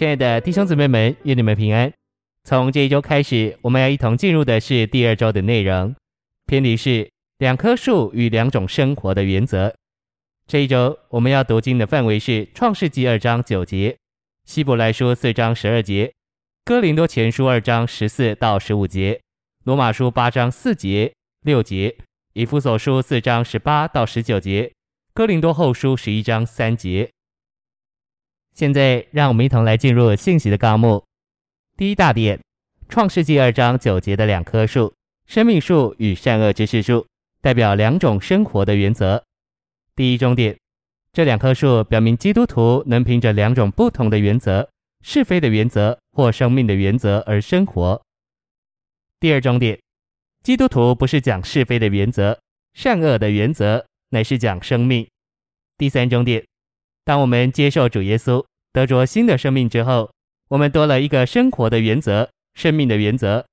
亲爱的弟兄姊妹们，愿你们平安。从这一周开始，我们要一同进入的是第二周的内容，篇题是两棵树与两种生活的原则。这一周我们要读经的范围是创世纪二章九节、希伯来书四章十二节、哥林多前书二章十四到十五节、罗马书八章四节六节、以弗所书四章十八到十九节、哥林多后书十一章三节。现在，让我们一同来进入信息的纲目。第一大点，创世纪二章九节的两棵树，生命树与善恶知识树，代表两种生活的原则。第一中点，这两棵树表明基督徒能凭着两种不同的原则：是非的原则或生命的原则而生活。第二中点，基督徒不是讲是非的原则，善恶的原则，乃是讲生命。第三中点。当我们接受主耶稣，得着新的生命之后，我们多了一个生活的原则，生命的原则。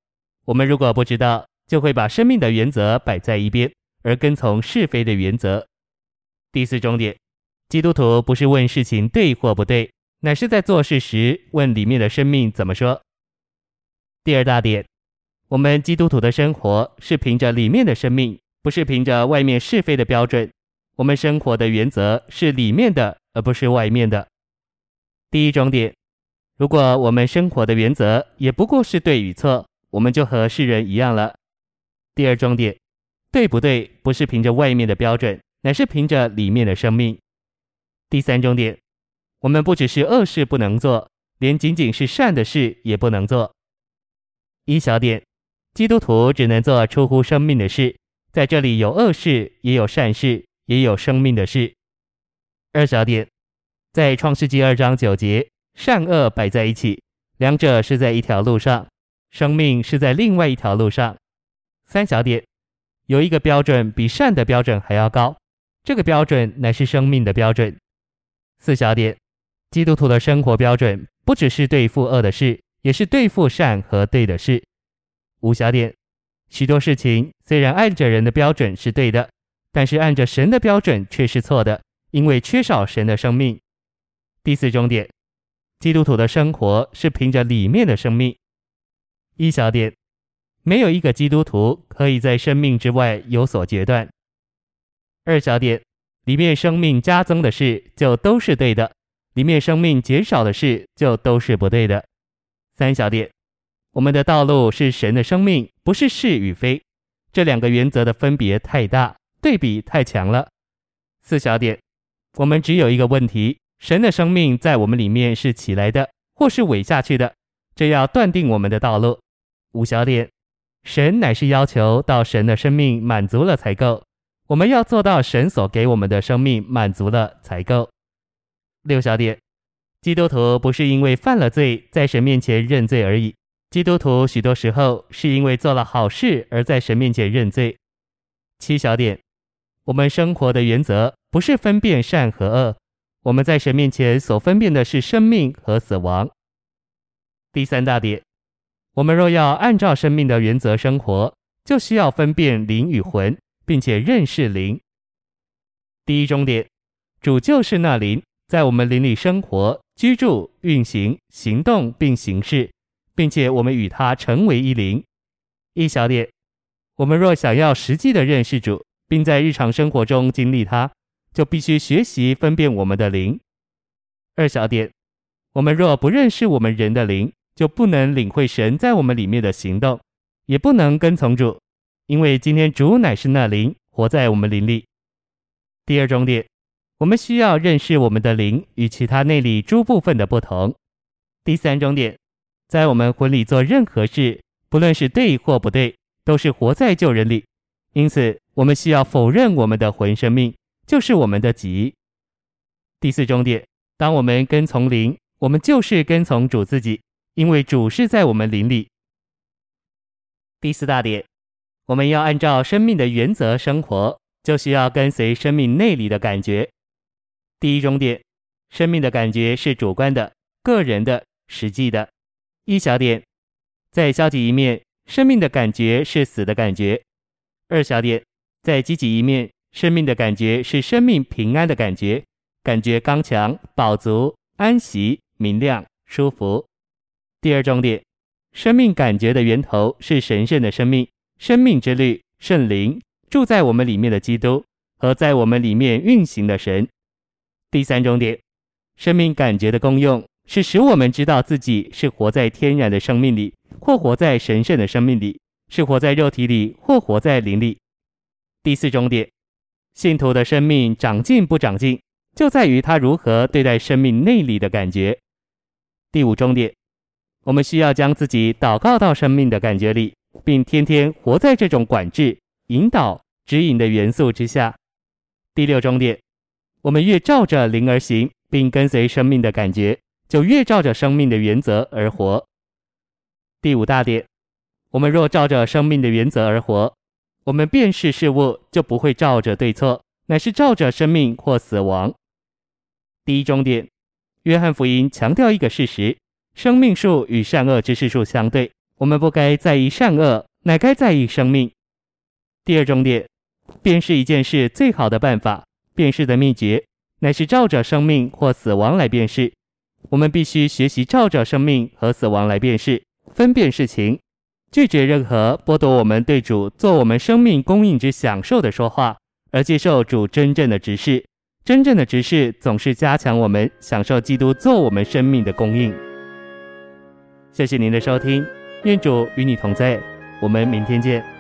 我们如果不知道，就会把生命的原则摆在一边，而跟从是非的原则。第四重点，基督徒不是问事情对或不对，乃是在做事时问里面的生命怎么说。第二大点，我们基督徒的生活是凭着里面的生命，不是凭着外面是非的标准。我们生活的原则是里面的。而不是外面的。第一重点，如果我们生活的原则也不过是对与错，我们就和世人一样了。第二重点，对不对不是凭着外面的标准，乃是凭着里面的生命。第三重点，我们不只是恶事不能做，连仅仅是善的事也不能做。一小点，基督徒只能做出乎生命的事，在这里有恶事，也有善事，也有生命的事。二小点，在创世纪二章九节，善恶摆在一起，两者是在一条路上，生命是在另外一条路上。三小点，有一个标准比善的标准还要高，这个标准乃是生命的标准。四小点，基督徒的生活标准不只是对付恶的事，也是对付善和对的事。五小点，许多事情虽然按着人的标准是对的，但是按着神的标准却是错的。因为缺少神的生命。第四重点，基督徒的生活是凭着里面的生命。一小点，没有一个基督徒可以在生命之外有所决断。二小点，里面生命加增的事就都是对的，里面生命减少的事就都是不对的。三小点，我们的道路是神的生命，不是是与非。这两个原则的分别太大，对比太强了。四小点。我们只有一个问题：神的生命在我们里面是起来的，或是萎下去的，这要断定我们的道路。五小点，神乃是要求到神的生命满足了才够，我们要做到神所给我们的生命满足了才够。六小点，基督徒不是因为犯了罪在神面前认罪而已，基督徒许多时候是因为做了好事而在神面前认罪。七小点，我们生活的原则。不是分辨善和恶，我们在神面前所分辨的是生命和死亡。第三大点，我们若要按照生命的原则生活，就需要分辨灵与魂，并且认识灵。第一终点，主就是那灵，在我们灵里生活、居住、运行、行动并行事，并且我们与他成为一灵。一小点，我们若想要实际的认识主，并在日常生活中经历它。就必须学习分辨我们的灵。二小点，我们若不认识我们人的灵，就不能领会神在我们里面的行动，也不能跟从主，因为今天主乃是那灵，活在我们灵里。第二重点，我们需要认识我们的灵与其他内里诸部分的不同。第三重点，在我们魂里做任何事，不论是对或不对，都是活在旧人里，因此我们需要否认我们的魂生命。就是我们的己。第四重点，当我们跟从灵，我们就是跟从主自己，因为主是在我们灵里。第四大点，我们要按照生命的原则生活，就需要跟随生命内里的感觉。第一重点，生命的感觉是主观的、个人的、实际的。一小点，在消极一面，生命的感觉是死的感觉；二小点，在积极一面。生命的感觉是生命平安的感觉，感觉刚强、饱足、安息、明亮、舒服。第二重点，生命感觉的源头是神圣的生命、生命之律、圣灵住在我们里面的基督和在我们里面运行的神。第三重点，生命感觉的功用是使我们知道自己是活在天然的生命里，或活在神圣的生命里，是活在肉体里，或活在灵里。第四终点，信徒的生命长进不长进，就在于他如何对待生命内里的感觉。第五终点。我们需要将自己祷告到生命的感觉里，并天天活在这种管制、引导、指引的元素之下。第六终点，我们越照着灵而行，并跟随生命的感觉，就越照着生命的原则而活。第五大点，我们若照着生命的原则而活，我们辨识事物就不会照着对错，乃是照着生命或死亡。第一重点，约翰福音强调一个事实。生命数与善恶之事数相对，我们不该在意善恶，乃该在意生命。第二重点，辨识一件事最好的办法，辨识的秘诀，乃是照着生命或死亡来辨识。我们必须学习照着生命和死亡来辨识，分辨事情，拒绝任何剥夺我们对主做我们生命供应之享受的说话，而接受主真正的指示。真正的指示总是加强我们享受基督做我们生命的供应。谢谢您的收听，愿主与你同在，我们明天见。